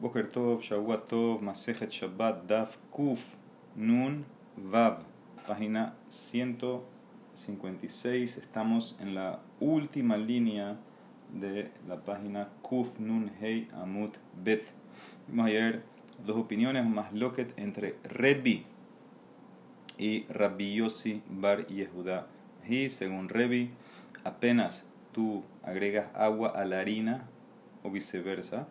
Boker Tov, Shavuot Tov, Masejet Shabbat, Daf Kuf, Nun, Vav, página 156. Estamos en la última línea de la página Kuf, Nun, Hei, Amut, Bet. Vamos a ver dos opiniones más loquet entre Rebi y Rabbi Yossi Bar Yehuda. Y según Rebi, apenas tú agregas agua a la harina o viceversa,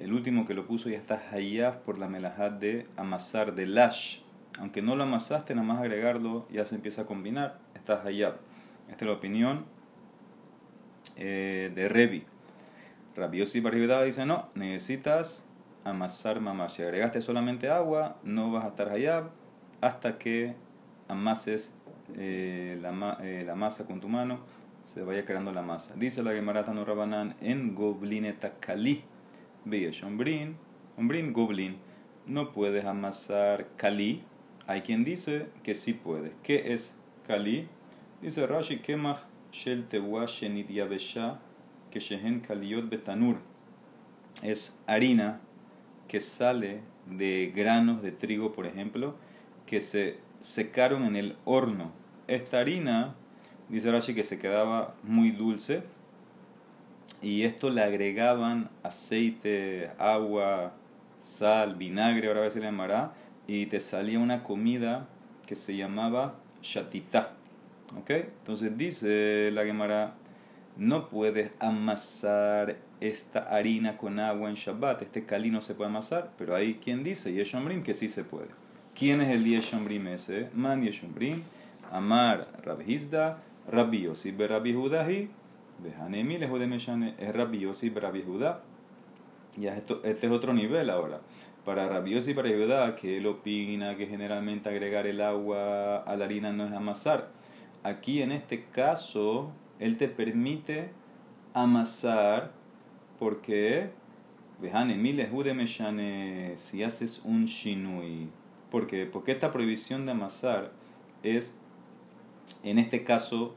el último que lo puso ya está hayaf por la melajat de amasar, de lash. Aunque no lo amasaste, nada más agregarlo ya se empieza a combinar, está hayaf. Esta es la opinión eh, de Revi. Rabbi Yossi dice, no, necesitas amasar mamá. Si agregaste solamente agua, no vas a estar hayab hasta que amases eh, la, eh, la masa con tu mano se vaya creando la masa. Dice la Gemara no Rabanán en Goblineta Kali. Veis, Ombrin, Ombrin Goblin. No puedes amasar Kali. Hay quien dice que sí puedes. ¿Qué es Kali? Dice Rashi Kemach Shel Tewa Shenit Yavesha que Shehen Kaliot Betanur. Es harina que sale de granos de trigo, por ejemplo, que se secaron en el horno. Esta harina Dice Rashi que se quedaba muy dulce y esto le agregaban aceite, agua, sal, vinagre, ahora a veces le llamará, y te salía una comida que se llamaba shatita. ¿Ok? Entonces dice la Gemara, no puedes amasar esta harina con agua en Shabbat, este cali no se puede amasar, pero hay quien dice, Yeshomrim, que sí se puede. ¿Quién es el Yeshomrim ese? Man Yeshomrim, Amar Rabhizda, Rabbi Yossi Rabbi Judahi, De Meshane, es Rabbi Yossi Rabbi Judá. Ya esto, este es otro nivel ahora. Para Rabbi Yossi Rabbi Judá, que él opina que generalmente agregar el agua a la harina no es amasar. Aquí en este caso, él te permite amasar porque Behanemi lejos de Meshane, si haces un shinui. ¿Por qué? Porque esta prohibición de amasar es en este caso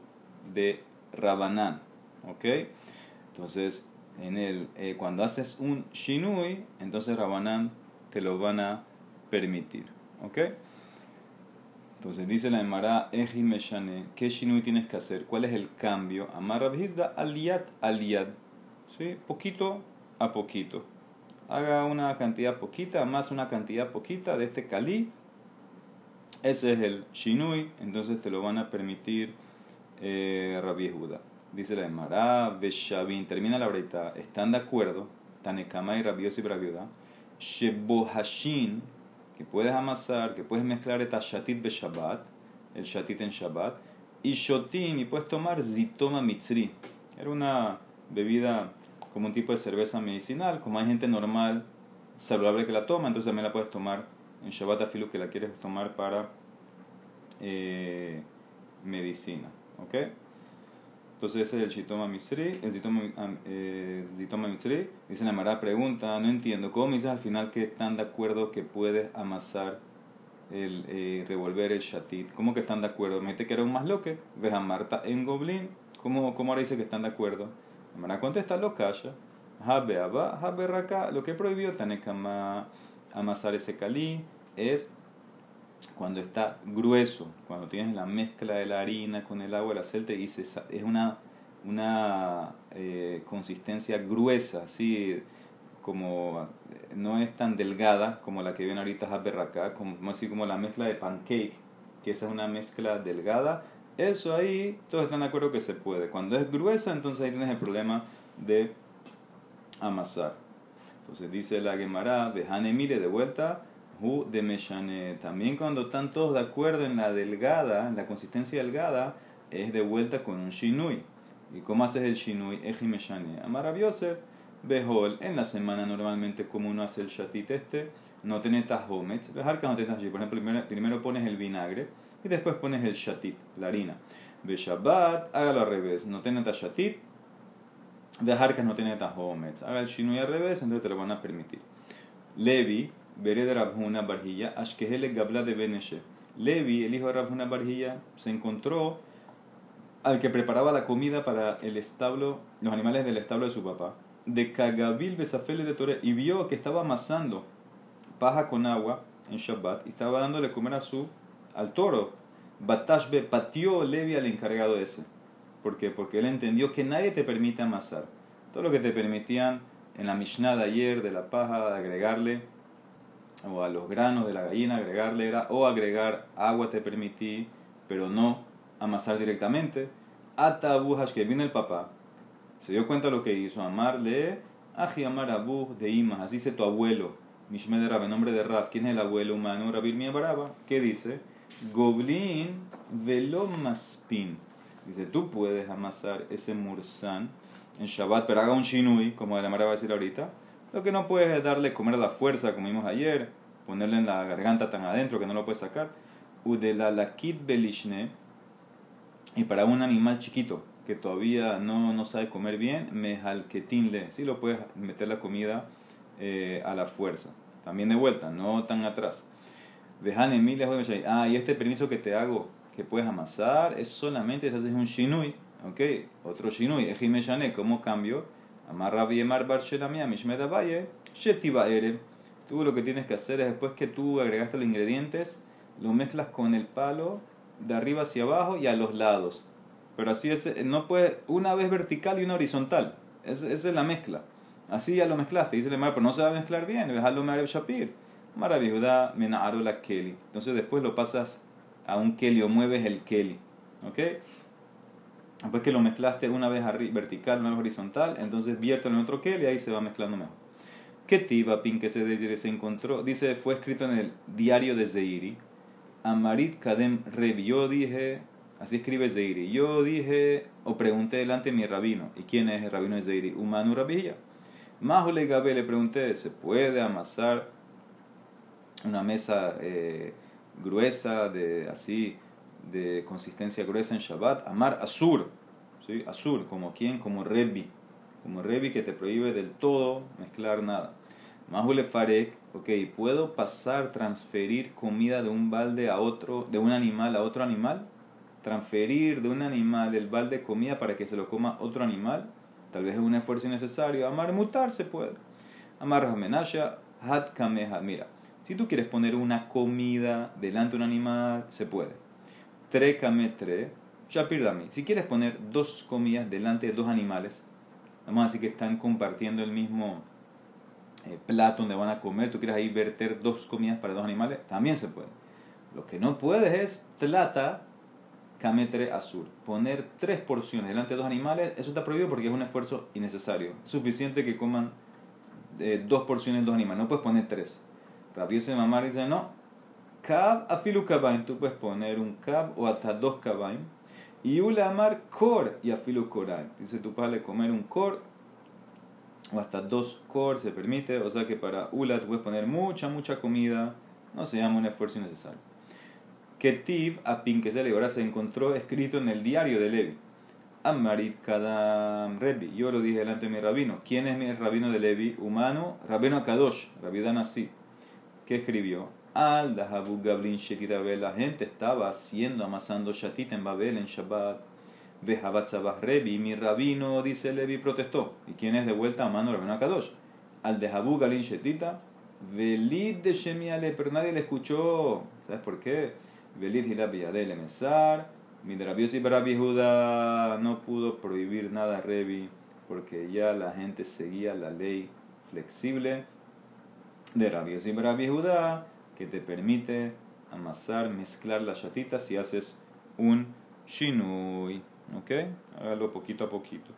de Rabanán. ¿Ok? Entonces, en el, eh, cuando haces un Shinui, entonces Rabanán te lo van a permitir. ¿Ok? Entonces dice la Emara, Meshane, ¿qué Shinui tienes que hacer? ¿Cuál es el cambio? Amar Rabhizda aliyat aliyad. ¿Sí? Poquito a poquito. Haga una cantidad poquita, más una cantidad poquita de este Kali ese es el Shinui, entonces te lo van a permitir eh, Rabbi Judá. Dice la Emara, Beshavin, termina la breita, están de acuerdo, Tanekama y Rabbi Yossi Judá, Shebohashin, que puedes amasar, que puedes mezclar el shatit Beshabbat, el shatit en Shabbat, y shotin, y puedes tomar zitoma mitzri. Era una bebida como un tipo de cerveza medicinal, como hay gente normal, saludable que la toma, entonces también la puedes tomar en Shabbat Afilu que la quieres tomar para eh, medicina. ¿Ok? Entonces ese es el Chitoma Misri, el Zitoma, eh. Dice la Mara pregunta, no entiendo, ¿cómo dices al final que están de acuerdo que puedes amasar el eh, revolver el shatit? ¿Cómo que están de acuerdo? Me dice que era un más loque, ves a Marta en Goblin, ¿cómo, cómo ahora dice que están de acuerdo? La Mara contesta, lo calla. Habe Abba, Habe Raka, lo que prohibió Tanekama amasar ese calí es cuando está grueso, cuando tienes la mezcla de la harina con el agua, el aceite, y es una, una eh, consistencia gruesa, así como no es tan delgada como la que viene ahorita Haberracá, como así como la mezcla de pancake, que esa es una mezcla delgada, eso ahí todos están de acuerdo que se puede. Cuando es gruesa, entonces ahí tienes el problema de amasar. Entonces dice la Gemara, Behane mire de vuelta, De Meshane. También cuando están todos de acuerdo en la delgada, la consistencia delgada, es de vuelta con un Shinui. ¿Y cómo haces el Shinui? Eji Meshane. Amar Yosef, Behol, en la semana normalmente como uno hace el shatit este, no tenés tajometz, dejar que no tenés Por ejemplo, primero, primero pones el vinagre y después pones el shatit, la harina. Shabbat, hágalo al revés, no tenés shatit, que no tiene tajometz. Haga el shinui al revés, entonces te lo van a permitir. Levi, veré de Rabhuna Barjilla, Ashkehele Gabla de Beneshe. Levi, el hijo de Rabhuna Barjilla, se encontró al que preparaba la comida para el establo, los animales del establo de su papá. de Cagabil Besafele de Torre y vio que estaba amasando paja con agua en Shabbat y estaba dándole de comer a su, al toro. Batashbe patió Levi al encargado ese. ¿Por qué? Porque él entendió que nadie te permite amasar. Todo lo que te permitían en la Mishnah de ayer de la paja, agregarle, o a los granos de la gallina, agregarle era, o agregar agua te permití, pero no amasar directamente. Ata Abu que viene el papá, se dio cuenta de lo que hizo, amarle, aji amar Abu de Imas, así dice tu abuelo, Mishmed Rab, en nombre de Rab, ¿quién es el abuelo humano? Rabir Baraba, ¿qué dice? Goblin velomaspin. Dice, tú puedes amasar ese mursan en Shabbat, pero haga un shinui, como la Mara va a decir ahorita. Lo que no puedes es darle comer a la fuerza, como vimos ayer, ponerle en la garganta tan adentro que no lo puedes sacar. Udela lakit belishne, y para un animal chiquito que todavía no, no sabe comer bien, mejalketinle, sí lo puedes meter la comida eh, a la fuerza. También de vuelta, no tan atrás. Ah, y este permiso que te hago, que puedes amasar, es solamente si haces un shinui, ¿ok? Otro shinui, ejime shane, ¿cómo cambio? Amarra biemar bar shelamia, mishmeda valle, shetiba ere. Tú lo que tienes que hacer es después que tú agregaste los ingredientes, lo mezclas con el palo de arriba hacia abajo y a los lados. Pero así es, no puede, una vez vertical y una horizontal. esa es la mezcla. Así ya lo mezclaste. Dice el mar, pero no se va a mezclar bien. Dejarlo Me'arev Shapir. Maravillosa la Keli. Entonces después lo pasas a un Keli o mueves el Keli. ¿Ok? Después que lo mezclaste una vez vertical, una vez horizontal, entonces viértelo en otro Keli y ahí se va mezclando mejor. ¿Qué tiba pin que se, se encontró? Dice, fue escrito en el diario de Zeiri. Amarit Kadem Revi. Yo dije, así escribe Zeiri. Yo dije, o pregunté delante de mi rabino. ¿Y quién es el rabino de Zeiri? Humanu Rabilla. Mahule Gabe le pregunté, ¿se puede amasar una mesa eh, gruesa, de así, de consistencia gruesa en Shabbat? Amar Asur, ¿sí? Asur, como quien, como Rebi, como Rebi que te prohíbe del todo mezclar nada. Mahule Farek, ok, ¿puedo pasar, transferir comida de un balde a otro, de un animal a otro animal? Transferir de un animal el balde de comida para que se lo coma otro animal? Tal vez es un esfuerzo innecesario. Amar mutar se puede. Amar ramenasha, hat kameha. Mira, si tú quieres poner una comida delante de un animal, se puede. Tre kame tre, shapirdami. Si quieres poner dos comidas delante de dos animales, vamos a decir que están compartiendo el mismo eh, plato donde van a comer, tú quieres ahí verter dos comidas para dos animales, también se puede. Lo que no puedes es tlata Kametre Azur. Poner tres porciones delante de dos animales, eso está prohibido porque es un esfuerzo innecesario. suficiente que coman eh, dos porciones de dos animales, no puedes poner tres. Rabbi Mamar dice, no, Kab afilu kabaim, tú puedes poner un kab o hasta dos kabaim. Y ule amar kor y afilu korai. Dice tu padre comer un kor o hasta dos kor se permite, o sea que para ula tú puedes poner mucha, mucha comida, no se llama un esfuerzo innecesario. Ketiv a Pinkesel, ahora se encontró escrito en el diario de Levi. Amarit Kadam Rebi. Yo lo dije delante de mi rabino. ¿Quién es mi rabino de Levi? Humano, Rabino Kadosh, Rabidan así. ¿Qué escribió? Al Dahabu Gablin La gente estaba haciendo, amasando Shatit en Babel en Shabbat. Vejabat Rebi. Mi rabino, dice Levi, protestó. ¿Y quién es de vuelta? Amano Rabino Kadosh. Al Dahabu Gablin Shetita. Velid de Shemiale. Pero nadie le escuchó. ¿Sabes por qué? Belit Hilab Yadel Emesar. Midrabios y Barabi Judá no pudo prohibir nada a Revi porque ya la gente seguía la ley flexible de Rabios y Barabi Judá que te permite amasar, mezclar las chatitas si haces un shinui. ¿Ok? Hágalo poquito a poquito.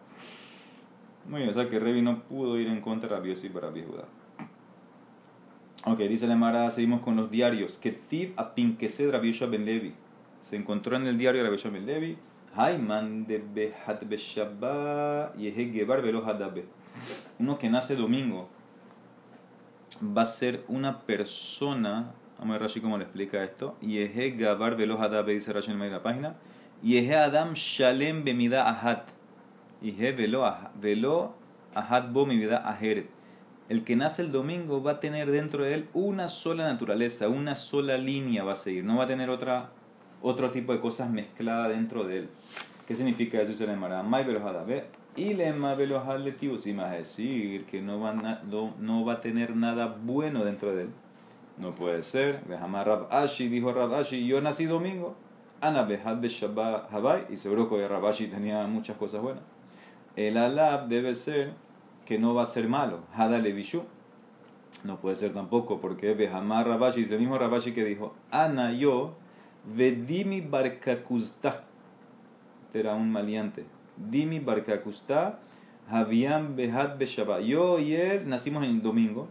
Muy bien, o sea que Revi no pudo ir en contra de y Barabi Judá. Ok, dice la Mara, seguimos con los diarios. Que Tiv a Pinkesed Rabbi Ben Levi. Se encontró en el diario Rabbi Ben Levi. Hayman de Behat Beshabba Gebar Velo Hadabe. Uno que nace domingo va a ser una persona. Vamos a ver Rashi cómo le explica esto. Yehe Gabar Velo Hadabe, dice Rashi en medio de la página. Yehe Adam Shalem Bemida Ahat. Yehe Velo Ahat Bo Mimida Aheret el que nace el domingo va a tener dentro de él una sola naturaleza, una sola línea va a seguir, no va a tener otra, otro tipo de cosas mezcladas dentro de él. ¿Qué significa eso? Dice la May Y le más decir que no va, no, no va a tener nada bueno dentro de él. No puede ser. Vejamar Rab Ashi, dijo Rab Ashi, yo nací domingo. Ana Behad Habai, y seguro que Rab Ashi tenía muchas cosas buenas. El alab debe ser que no va a ser malo. Hada Levishu. No puede ser tampoco, porque Vejamar Rab Ashi, es el mismo Rab Ashi que dijo, Ana yo, Vedimi Barkakusta. Este era un maleante Dimi Barkakusta, Haviam Behad Beshabbat. Yo y él nacimos en domingo.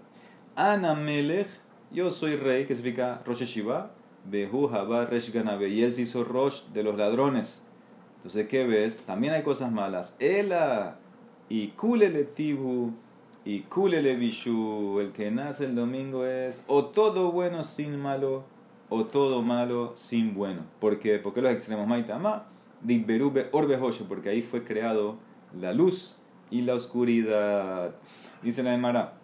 Ana Melech, yo soy rey, que significa Rosh Shiva. Behu Haba Resh Ganabe. Y él se hizo Rosh de los ladrones. Entonces, ¿qué ves? También hay cosas malas. Ela y Kulele Tibu y Kulele Bishu. El que nace el domingo es o todo bueno sin malo o todo malo sin bueno. ¿Por qué? Porque los extremos Maitama Berube Orbe porque ahí fue creado la luz y la oscuridad. Dice la Emara,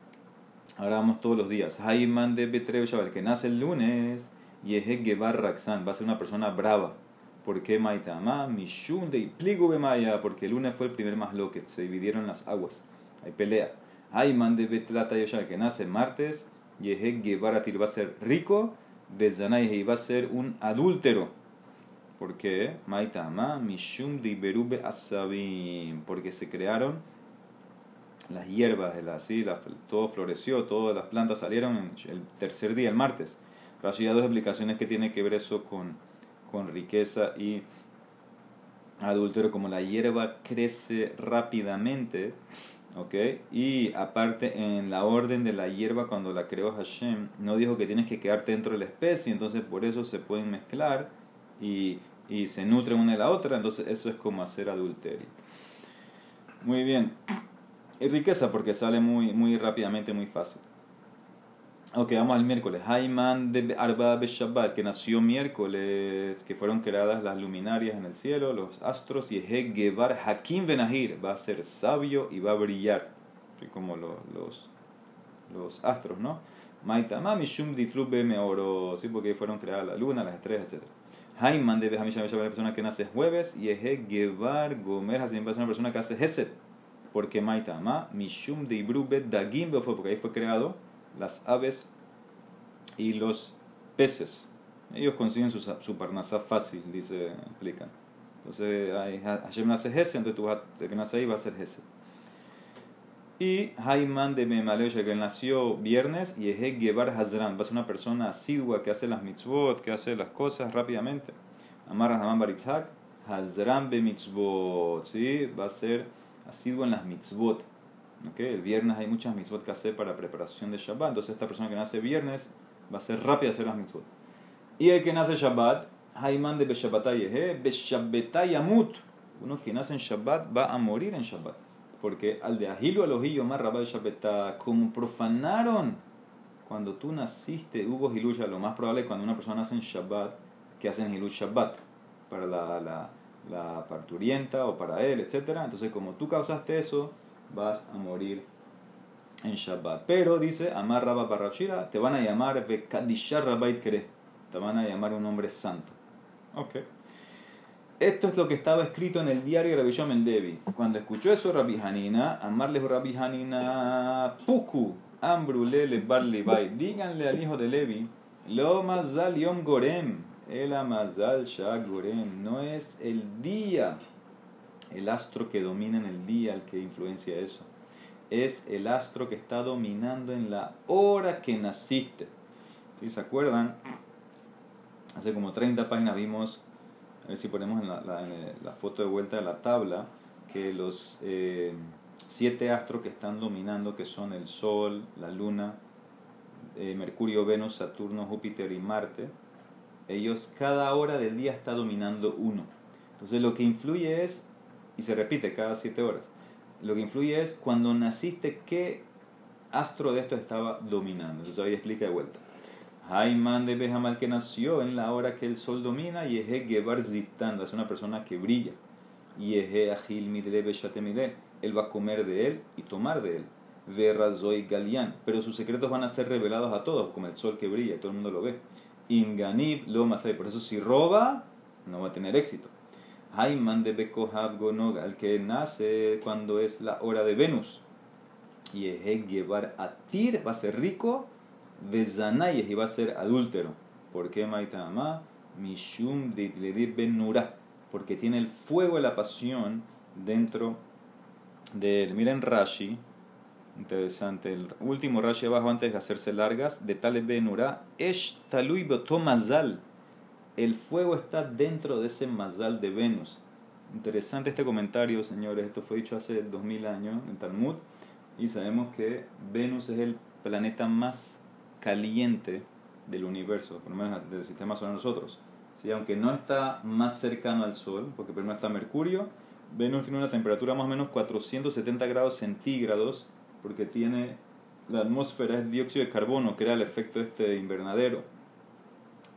ahora vamos todos los días. Haiman de Betreu el que nace el lunes, y Gebar Raksan, va a ser una persona brava. ¿Por qué Maitama? Mishun de Pligu Maya, porque el lunes fue el primer más loque, se dividieron las aguas. Hay pelea. Haiman de Betlata que nace martes, Yeheg Gebar va a ser rico, Bezanay va a ser un adúltero. ¿Por qué? Maitama, Mishum de Iberube Asabim. Porque se crearon las hierbas, de la, así, todo floreció, todas las plantas salieron el tercer día, el martes. Rashi da dos explicaciones que tienen que ver eso con, con riqueza y adúltero, como la hierba crece rápidamente, ¿ok? Y aparte en la orden de la hierba cuando la creó Hashem, no dijo que tienes que quedarte dentro de la especie, entonces por eso se pueden mezclar y, y se nutren una de la otra, entonces eso es como hacer adulterio. Muy bien. Y riqueza porque sale muy, muy rápidamente, muy fácil. Ok, vamos al miércoles. Haiman de Arba Shabbat, que nació miércoles, que fueron creadas las luminarias en el cielo, los astros, y Gevar Hakim Benahir va a ser sabio y va a brillar, como los, los, los astros, ¿no? Maitama Mishum Ditrube Meoro, sí, porque fueron creadas la luna, las estrellas, etc. Haiman de Behamisha es una persona que nace jueves, y Gevar Gomer Hasim es una persona que hace Hesed, porque Maitama Mishum de Ibrube Dagim fue porque ahí fue creado las aves y los peces. Ellos consiguen su, su parnasa fácil, dice, explican. Entonces, Hashem nace Hesed, entonces tú vas, que nace ahí va a ser Hesed. Y Haiman de Memaleosha, que nació viernes, y Eje Gebar Hazran, va a ser una persona asidua que hace las mitzvot, que hace las cosas rápidamente. Amar Haman Baritzhak, Hazran be mitzvot, ¿sí? va a ser asiduo en las mitzvot. ¿Okay? El viernes hay muchas mitzvot que hacer para preparación de Shabbat, entonces esta persona que nace viernes va a ser rápida hacer las mitzvot. Y el que nace Shabbat, Haiman de Beshabbatay Beshabbatay Amut, uno que nace en Shabbat va a morir en Shabbat porque al de Ahilu Elohim más Rabbi como profanaron cuando tú naciste, hubo Hiluya, lo más probable es cuando una persona nace en Shabbat, que hacen Hilu Shabbat, para la, la, la parturienta o para él, etc. Entonces, como tú causaste eso, vas a morir en Shabbat. Pero dice, Amar Rabba Barrachira, te van a llamar Bekadishar Rabbait Kere, te van a llamar un hombre santo. Okay. Esto es lo que estaba escrito en el diario de Rabbi Shimon Levi. Cuando escuchó eso Rabbi Hanina, amarle Rabbi Hanina, Puku, Ambrulele Bar Levi, díganle al hijo de Levi, Lo Mazal Yom Gorem, el Amazal Shah Gorem, no es el día, el astro que domina en el día el que influencia eso. Es el astro que está dominando en la hora que naciste. Si se acuerdan? Hace como 30 páginas vimos a ver si ponemos en la, la, foto de vuelta de la tabla que los eh, siete astros que están dominando, que son el Sol, la Luna, eh, Mercurio, Venus, Saturno, Júpiter y Marte, ellos cada hora del día está dominando uno. Entonces lo que influye es, y se repite cada siete horas, lo que influye es cuando naciste, qué astro de estos estaba dominando. Entonces ahí explica de vuelta. Haiman de Bejamal que nació en la hora que el sol domina y Eje Gebar Zitán, es una persona que brilla. Y Eje Agil Beshatemide, él va a comer de él y tomar de él. Verra Zoy Galian, pero sus secretos van a ser revelados a todos, como el sol que brilla, todo el mundo lo ve. Inganib lo Masai, por eso si roba, no va a tener éxito. Haiman de Bekohab Gonog, al que nace cuando es la hora de Venus. Y llevar a Tir va a ser rico, Vezanayes y va a ser adúltero. ¿Por qué Maitama? Mishum de Ben Nura. Porque tiene el fuego de la pasión dentro de él. Miren Rashi, interesante. El último Rashi abajo antes de hacerse largas, de Taleb Ben Nura. Esh Talui Mazal el fuego está dentro de ese mazal de Venus. Interesante este comentario, señores. Esto fue dicho hace 2000 años en Talmud. Y sabemos que Venus es el planeta más caliente del universo, por lo menos del sistema solar nosotros. ¿Sí? Aunque no está más cercano al Sol, porque primero está Mercurio, Venus tiene una temperatura más o menos 470 grados centígrados, porque tiene la atmósfera es dióxido de carbono, que era el efecto este invernadero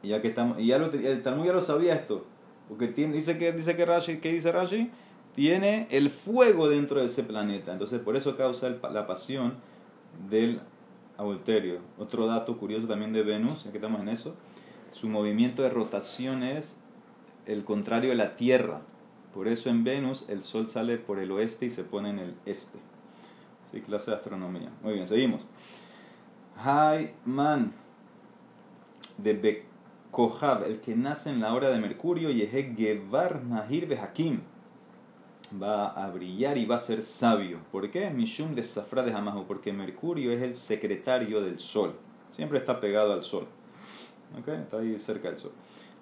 ya que estamos, y ya lo, el Talmud ya lo sabía esto, porque tiene, dice que dice que Rashi, ¿qué dice Rashi? Tiene el fuego dentro de ese planeta, entonces por eso causa la pasión del Otro dato curioso también de Venus, ya que estamos en eso, su movimiento de rotación es el contrario de la Tierra. Por eso en Venus el Sol sale por el oeste y se pone en el este. Sí, clase de astronomía. Muy bien, seguimos. Hai man de Kohab, el que nace en la hora de Mercurio, y Gevar Nahir Hakim, va a brillar y va a ser sabio. ¿Por qué? Mishum de Safra de Hamahu, porque Mercurio es el secretario del Sol. Siempre está pegado al Sol. ¿Okay? Está ahí cerca del Sol.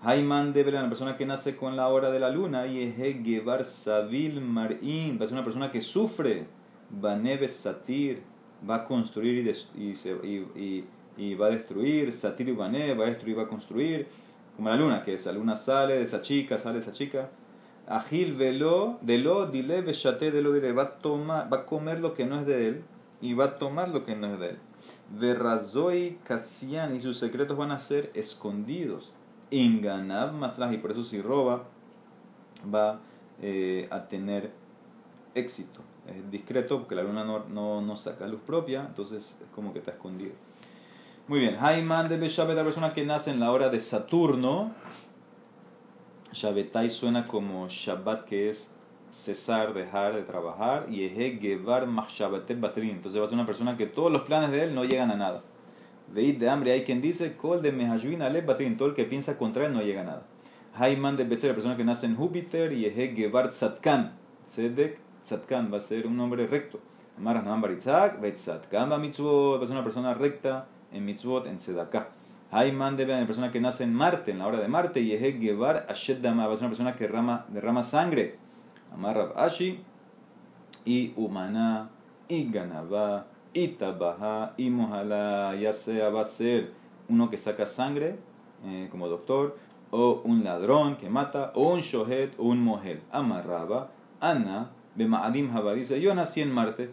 Haiman de la persona que nace con la hora de la luna, y es Gevar Savil Marin, va a ser una persona que sufre. Neve Satir, va a construir y, y y va a destruir, Satir y va a destruir y va a construir, como la luna, que esa luna sale de esa chica, sale de esa chica. Agil velo, de lo, dile, beshate, de lo, dile, va a, tomar, va a comer lo que no es de él y va a tomar lo que no es de él. Verrazoi Casian y sus secretos van a ser escondidos. Inganab Matzlah, y por eso si roba va eh, a tener éxito. Es discreto porque la luna no, no, no saca luz propia, entonces es como que está escondido. Muy bien, Haiman de Beshabet, la persona que nace en la hora de Saturno. Shabetai suena como Shabbat, que es cesar, dejar de trabajar. Y Eje Gevar Machshabatet Batrin. Entonces va a ser una persona que todos los planes de él no llegan a nada. Veid de hambre, hay quien dice, Kol de Mehajvin Ale Batrin. Todo el que piensa contra él no llega a nada. Haiman de Betzer, la persona que nace en Júpiter. Y Eje Gevar Tzatkan. Tzedek Tzatkan va a ser un nombre recto. Amaras Naman Baritzak, Betzatkan va a ser una persona recta en mitzvot, en tzedakah. Man debe una persona que nace en Marte, en la hora de Marte, y es Gevar Ashed Dama, ser una persona que derrama, derrama sangre. Amar Ashi, y Humana, y Ganaba, y Tabaha, y Mohala, ya sea va a ser uno que saca sangre, eh, como doctor, o un ladrón que mata, o un shohet, o un mohel. Amarraba, Ana, Bema'adim Haba, dice, yo nací en Marte,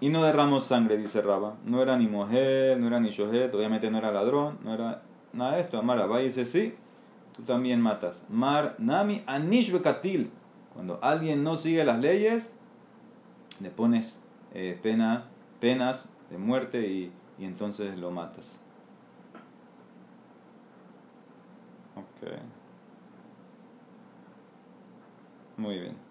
y no derramó sangre, dice Raba. No era ni mujer, no era ni shohet, obviamente no era ladrón, no era nada de esto. Amar Abba dice, sí, tú también matas. Mar Nami Anish Bekatil. Cuando alguien no sigue las leyes, le pones eh, pena, penas de muerte y, y entonces lo matas. Ok. Muy bien.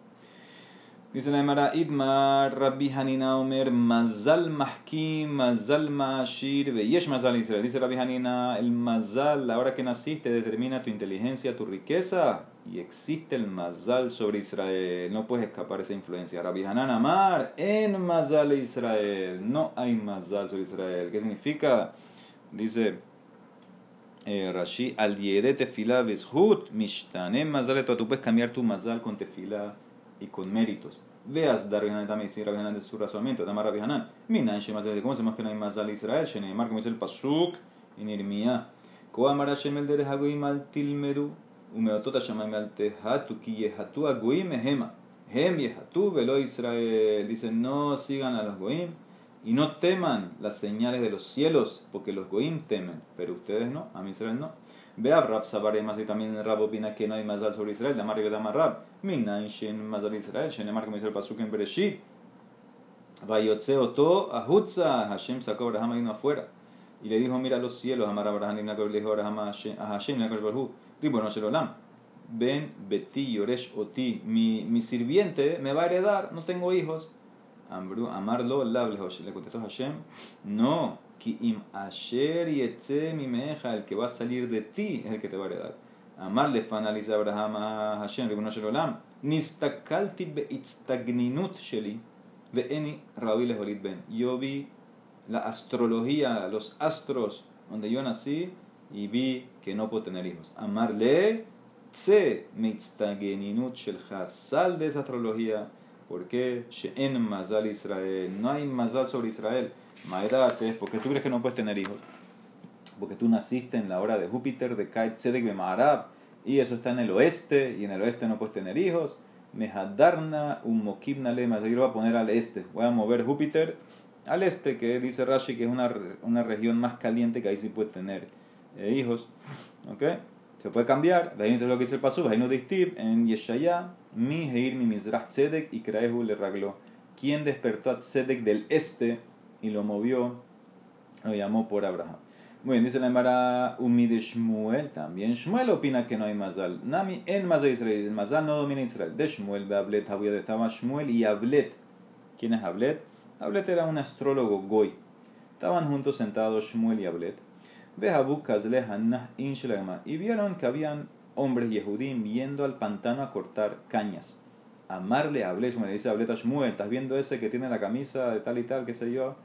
Dice la Emara Idmar, Rabbi Hanina Omer, Mazal Mahkim, Mazal Mashir, Yesh Mazal Israel. Dice Rabbi Hanina, el Mazal, la hora que naciste, determina tu inteligencia, tu riqueza. Y existe el Mazal sobre Israel. No puedes escapar esa influencia. Rabbi Hanan Amar, en Mazal Israel. No hay Mazal sobre Israel. ¿Qué significa? Dice eh, Rashi, al diede tefila beshut, mishtanem mazal. Tú puedes cambiar tu Mazal con tefila y con méritos. Veas dar Hanan también, si Rabbi de su razonamiento, Tamar Rabbi Hanan. Minan Shemaz ¿cómo se más hay más al Israel? Sheneemar, como dice el Pasuk en Irmía. Koamar Hashem el Derech Hagoim al Tilmedu, Umeotot Hashem al Tehatu, Ki Yehatu Hagoim Ehema. Hem Yehatu Velo Israel. Dice, no sigan a los Goim y no teman las señales de los cielos, porque los Goim temen, pero ustedes no, a mí Israel no. Vea Rab Sabar más y también Rab opina que no hay mazal sobre Israel. La marca de Rab. Mina Shin mazal Israel. Shen marca como dice el pasuk en Bereshit. Vayotze oto ahutza. Hashem sacó a Abraham vino afuera. Y le dijo, mira los cielos. Amar Abraham le dijo a Hashem, a Hashem, Ribo no Shelolam. ben beti yoresh oti. Mi, mi sirviente me va a heredar, no tengo hijos. Amarlo, le contestó Hashem, no, ki im asher yetze mi meja, el que va a salir de ti es el que te va a heredar. Amarle fanaliza Abraham a Hashem, reconoce el olam. Nistakalti be'itztagninut sheli, ve'eni rabi leholit ben. Yo vi la astrología, los astros, donde yo nací, y vi que no puedo tener hijos. Amarle tse mitztageninut shel sal de esa astrología ¿Por qué? En Mazal Israel. No hay Mazal sobre Israel. Maedate, porque tú crees que no puedes tener hijos. Porque tú naciste en la hora de Júpiter, de Kait Tzedek Bemarab. Y eso está en el oeste. Y en el oeste no puedes tener hijos. Mehadarna un mokibna lema. Yo lo voy a poner al este. Voy a mover Júpiter al este, que dice Rashi que es una, una región más caliente que ahí sí puedes tener eh, hijos. ¿Ok? Se puede cambiar. Es lo que dice el Pasú. De en Yeshaya mi Heir mi Mizrach Tzedek y Kraehu le ragló. ¿Quién despertó a Tzedek del este y lo movió? Lo llamó por Abraham. Muy bien, dice la Emara Umi de Shmuel también. Shmuel opina que no hay Mazal. Nami en Mazal Israel. El Mazal no domina Israel. De Shmuel, de Ablet, estaba Shmuel y Ablet. ¿Quién es Ablet? Ablet era un astrólogo goy. Estaban juntos sentados Shmuel y Ablet. Y vieron que habían hombres Yehudim yendo al pantano a cortar cañas. Amarle a Ablech, me dice Ableta Shmuel, ¿estás viendo ese que tiene la camisa de tal y tal, qué sé yo?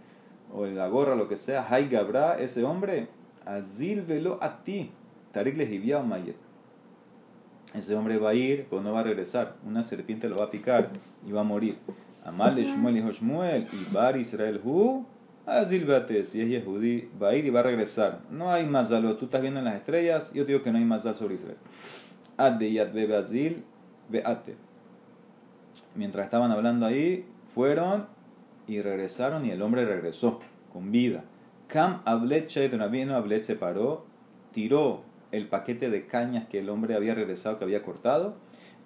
O la gorra, lo que sea, Hay Gabra, ese hombre, Azil velo a ti, Tarik le Mayet. Ese hombre va a ir, pero no va a regresar. Una serpiente lo va a picar y va a morir. Amarle Shmuel, hijo Shmuel, y Bar Israel Hu, Azil vete, si es Yehudi, va a ir y va a regresar. No hay más mazal, tú estás viendo en las estrellas, yo digo que no hay más mazal sobre Israel. Adde bebe azil, veate. Mientras estaban hablando ahí, fueron y regresaron y el hombre regresó con vida. Kam Ablet vino Ablet se paró, tiró el paquete de cañas que el hombre había regresado, que había cortado.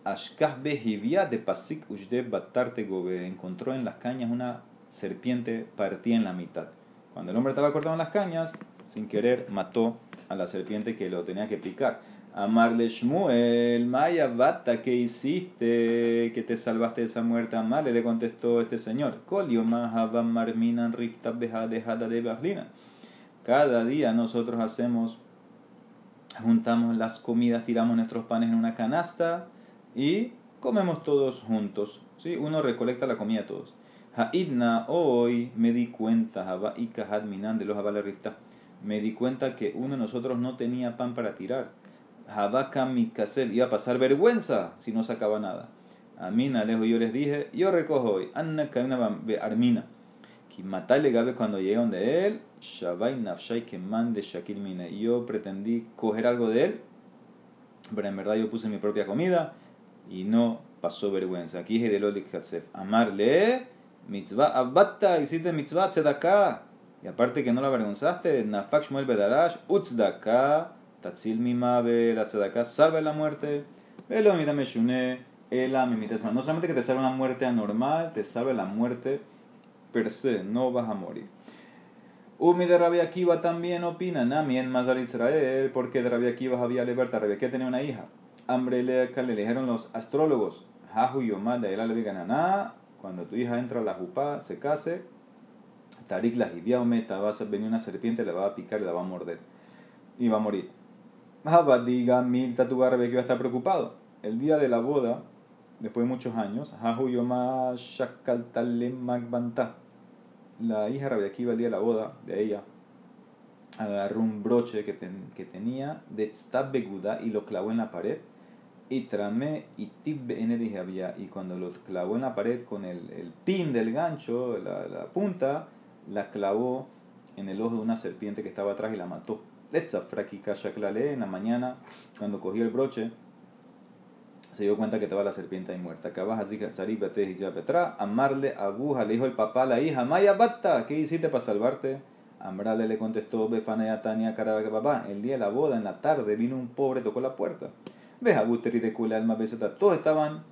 Ashkah de pasik ushde batarte gobe. Encontró en las cañas una serpiente partía en la mitad. Cuando el hombre estaba cortando las cañas, sin querer mató a la serpiente que lo tenía que picar. Amarle Shmuel, Maya Bata, ¿qué hiciste? Que te salvaste de esa muerte. Amarle le contestó este señor. Cada día nosotros hacemos, juntamos las comidas, tiramos nuestros panes en una canasta y comemos todos juntos. ¿sí? Uno recolecta la comida todos. Ha'idna, hoy me di cuenta, Minan de los me di cuenta que uno de nosotros no tenía pan para tirar. Habaka Mikasel, iba a pasar vergüenza si no sacaba nada. Amina, lejos yo les dije, yo recojo hoy. Anna Armina. Que matale gabe cuando llegué donde él, Shabai Nafshai que mande Shakil Mine. Yo pretendí coger algo de él, pero en verdad yo puse mi propia comida y no pasó vergüenza. Aquí es de Lolik Amarle mitzvah abatta, hiciste mitzvah tzedakah. Y aparte que no la avergonzaste, nafak shmuel bedarash, utzdaka, tatzil mimabe, la tzedakah, salve la muerte, velo mita meshune, ela. No solamente que te salve una muerte anormal, te salve la muerte per se, no vas a morir. Umi de Rabia Akiva también opina, Nami en Mazar Israel, porque de Rabia había libertad. Rabia Akiva tenía una hija. Hambre le, dijeron los astrólogos, Hahu Yomad de Ganana, cuando tu hija entra a la jupá, se case, Tarik la meta, va a venir una serpiente, le va a picar la va a morder. Y va a morir. Diga Milta tu que iba a estar preocupado. El día de la boda, después de muchos años, La hija Rabbi iba el día de la boda de ella, agarró un broche que, que tenía de Tztab y lo clavó en la pared y tramé y tibbe había y cuando lo clavó en la pared con el, el pin del gancho, la, la, punta, la clavó en el ojo de una serpiente que estaba atrás y la mató. En la mañana, cuando cogió el broche, se dio cuenta que estaba la serpiente ahí muerta. Amarle aguja, le dijo el papá a la hija, Maya Batta, ¿qué hiciste para salvarte? Amrale le contestó, Befanea Tania papá, el día de la boda, en la tarde, vino un pobre, tocó la puerta. Ves a y de Kule Alma Besota. Todos estaban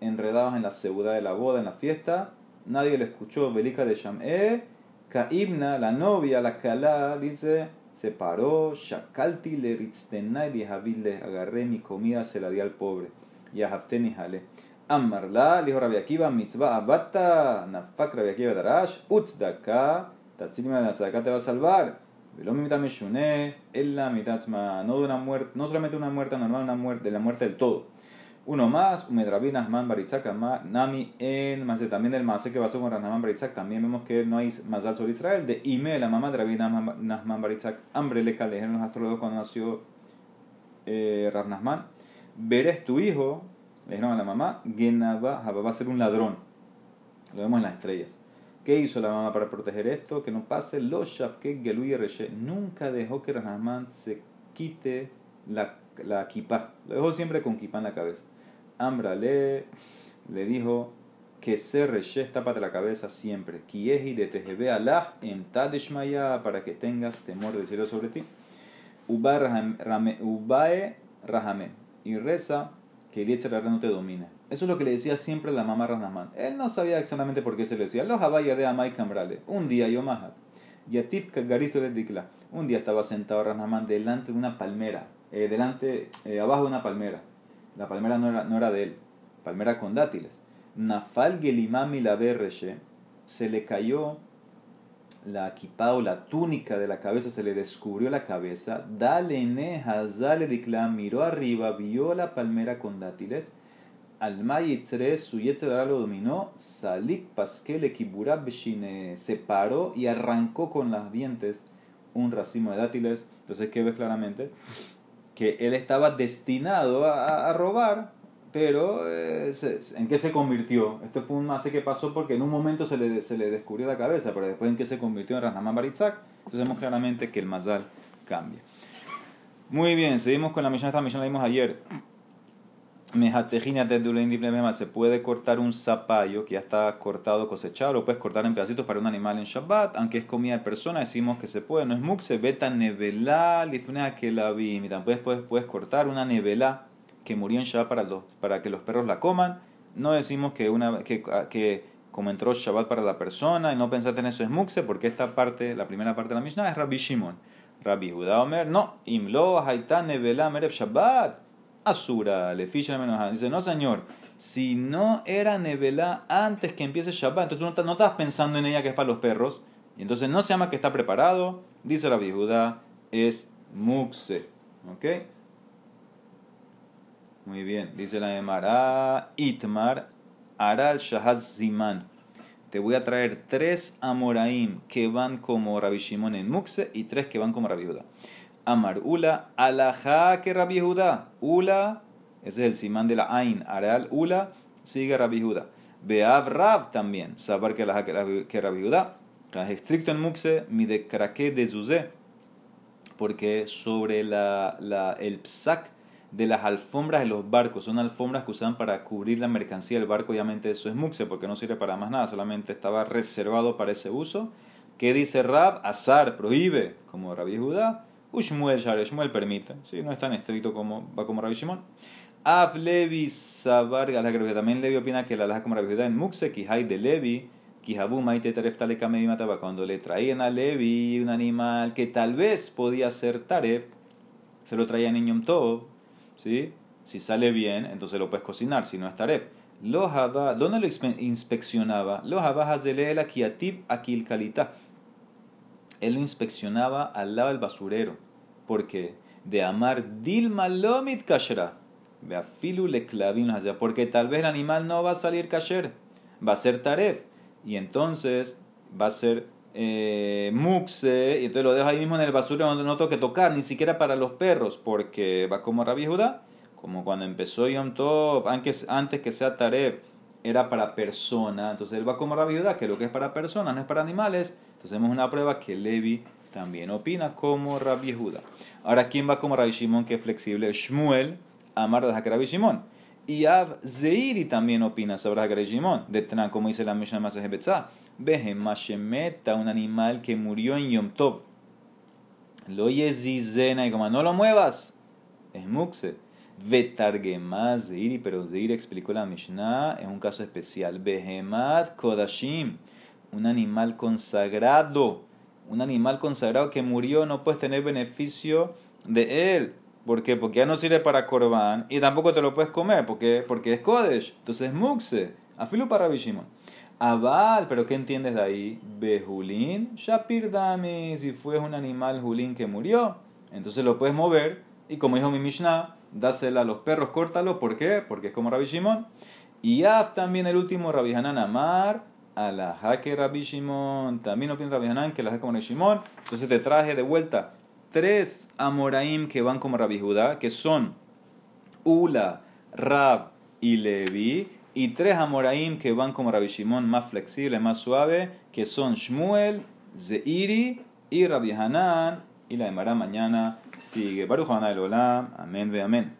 enredados en la seguridad de la boda, en la fiesta. Nadie le escuchó. Belika de Sham'e. Kaibna, la novia, la Kala, dice, se paró, shakalti le ritztenai le agarré mi comida, se la di al pobre. Y a Hafteni jale. Amarla, dijo Rabbi Akiva, mitzvah abata, nafak Rabbi Akiva darash, utzdaka, tatzilima la te va a salvar. Velo mi no de una muerte, no solamente una muerte normal, una muerte, de la muerte del todo uno más, Umedrabin Asman Baritzak, Nami en más también del Mase que pasó con Rasnaman Baritzak, también vemos que no hay Mazal sobre Israel, de Ime, la mamá de Rabbi Nasman Baritzak, hambre le dijeron los astrólogos cuando nació eh, Rasnasman, verás tu hijo, le dijeron a la mamá, Genaba, va a ser un ladrón, lo vemos en las estrellas. ¿Qué hizo la mamá para proteger esto? Que no pase los Shafke Geluye Reshe. Nunca dejó que Rasnasman se quite la la kippah. Lo dejó siempre con kippah en la cabeza. Ambra le, dijo que se está para la cabeza siempre. Kieji de Tejebe Allah en Tadishmaya para que tengas temor del cielo sobre ti. Ubae Rahame. Y reza que el no te domine. Eso es lo que le decía siempre la mamá Rahman. Él no sabía exactamente por qué se le decía. Los Habaya de Amai Kambrale. Un día Yomahat. Yatif Kagaristo de Dikla. Un día estaba sentado Rahman delante de una palmera eh, delante, eh, abajo una palmera. La palmera no era, no era de él, palmera con dátiles. Nafal Gelimami la Berreshe, se le cayó la equipa o la túnica de la cabeza, se le descubrió la cabeza. Dale Hazale Dikla miró arriba, vio la palmera con dátiles. Al tres su yetzerara lo dominó. Salik Paskel Beshine se paró y arrancó con las dientes un racimo de dátiles. Entonces, ¿qué ves claramente? Que él estaba destinado a, robar, pero eh, ¿en qué se convirtió? Esto fue un mase que pasó porque en un momento se le, se le descubrió la cabeza, pero después en qué se convirtió en Rasnaman Baritzak, entonces vemos claramente que el mazal cambia. Muy bien, seguimos con la misión, esta misión la vimos ayer se puede cortar un zapallo que ya está cortado, cosechado, lo puedes cortar en pedacitos para un animal en Shabbat, aunque es comida de persona, decimos que se puede, no es mukse, beta nevelá, que la vi, también puedes, puedes cortar una nevela que murió en Shabbat para, los, para que los perros la coman, no decimos que, una, que, que como entró Shabbat para la persona y no pensaste en eso es mukse, porque esta parte, la primera parte de la Mishnah es Rabbi Shimon. Rabbi Judá Omer, no, imlo haitá nevela merev Shabbat. Asura, le ficha menos Dice, no señor, si no era Nevelá antes que empiece Shabbat, entonces tú no, estás pensando en ella que es para los perros, y entonces no se llama que está preparado, dice la Judá, es Mukse. ¿Ok? Muy bien, dice la Emara, Itmar, Aral Shahaz Ziman. Te voy a traer tres Amoraim que van como Rabbi Shimon en Mukse y tres que van como Rabbi Judá. Amar Ula, Alajá que Rabbi Judá. Ula, ese es el simán de la Ain. Areal Ula, sigue Rabbi Judá. Beav Rav también, saber que Alajá que Rabbi Judá. Es estricto en Muxe, mi de Krake de Zuzé. Porque sobre la, la, el psak de las alfombras de los barcos, son alfombras que usan para cubrir la mercancía del barco, obviamente eso es muxe, porque no sirve para más nada, solamente estaba reservado para ese uso. ¿Qué dice Rab? Azar, prohíbe, como Rabbi Judá. Ushmuel Share, Shmuel permite, ¿sí? no es tan estricto como va como Rabbi Shimon. Av Levi Sabar también Levi opina que la alhaja como Rabbi en Mukse, Kihai de Levi, Kihabu Maite Taref Taleka Mataba, cuando le traían a Levi un animal que tal vez podía ser Taref, se lo traían en Yom Tov, ¿sí? Si sale bien, entonces lo puedes cocinar, si no es Taref. ¿Dónde lo inspeccionaba? Los Hazele la Kiativ Akil Kalita él lo inspeccionaba al lado del basurero. porque De amar Dilma Lomit Kashra. Beafilu le allá. Porque tal vez el animal no va a salir kasher. Va a ser taref. Y entonces va a ser eh. Y entonces lo dejo ahí mismo en el basurero donde no tengo que tocar. Ni siquiera para los perros. Porque va como Rabbi Judá. Como cuando empezó Yom Tov. Antes, antes que sea taref. Era para persona. Entonces él va como Rabbi Judá. Que lo que es para personas no es para animales entonces vemos una prueba que Levi también opina como Rabbi Judá. Ahora, ¿quién va como Rabbi Shimon que es flexible? Shmuel, Amar de Rabbi Shimon. Y Ab Zeiri también opina sobre Rabbi Shimon. De Tran, como dice la Mishnah de Betza. Veje Mashemeta, un animal que murió en Yom Tov. Lo yezizena y como no lo muevas. Es mukse. más Zeiri, pero Zeiri explicó la Mishnah, es un caso especial. Behemat Kodashim un animal consagrado, un animal consagrado que murió no puedes tener beneficio de él. ¿Por qué? Porque ya no sirve para Corban y tampoco te lo puedes comer porque, porque es Kodesh. Entonces es Muxe, afilo para Bishimon. Abal, pero ¿qué entiendes de ahí? Behulín, Shapir Dami, si fue un animal Julín que murió, entonces lo puedes mover y como dijo mi Mishnah, dásela a los perros, córtalo, ¿por qué? Porque es como Rabbi Shimon. Y Af también el último, Rabbi Hanan Amar, a la jaque Rabbi Shimon, también opina Rabbi Hanan que la jaque como Rabbi Shimon. Entonces te traje de vuelta tres Amoraim que van como Rabbi Judá, que son Ula, Rab y Levi y tres Amoraim que van como Rabbi Shimon, más flexible, más suave, que son Shmuel, Zeiri y Rabbi Hanan. Y la Emara mañana sigue. Baruch el Olam. Amén ve amén.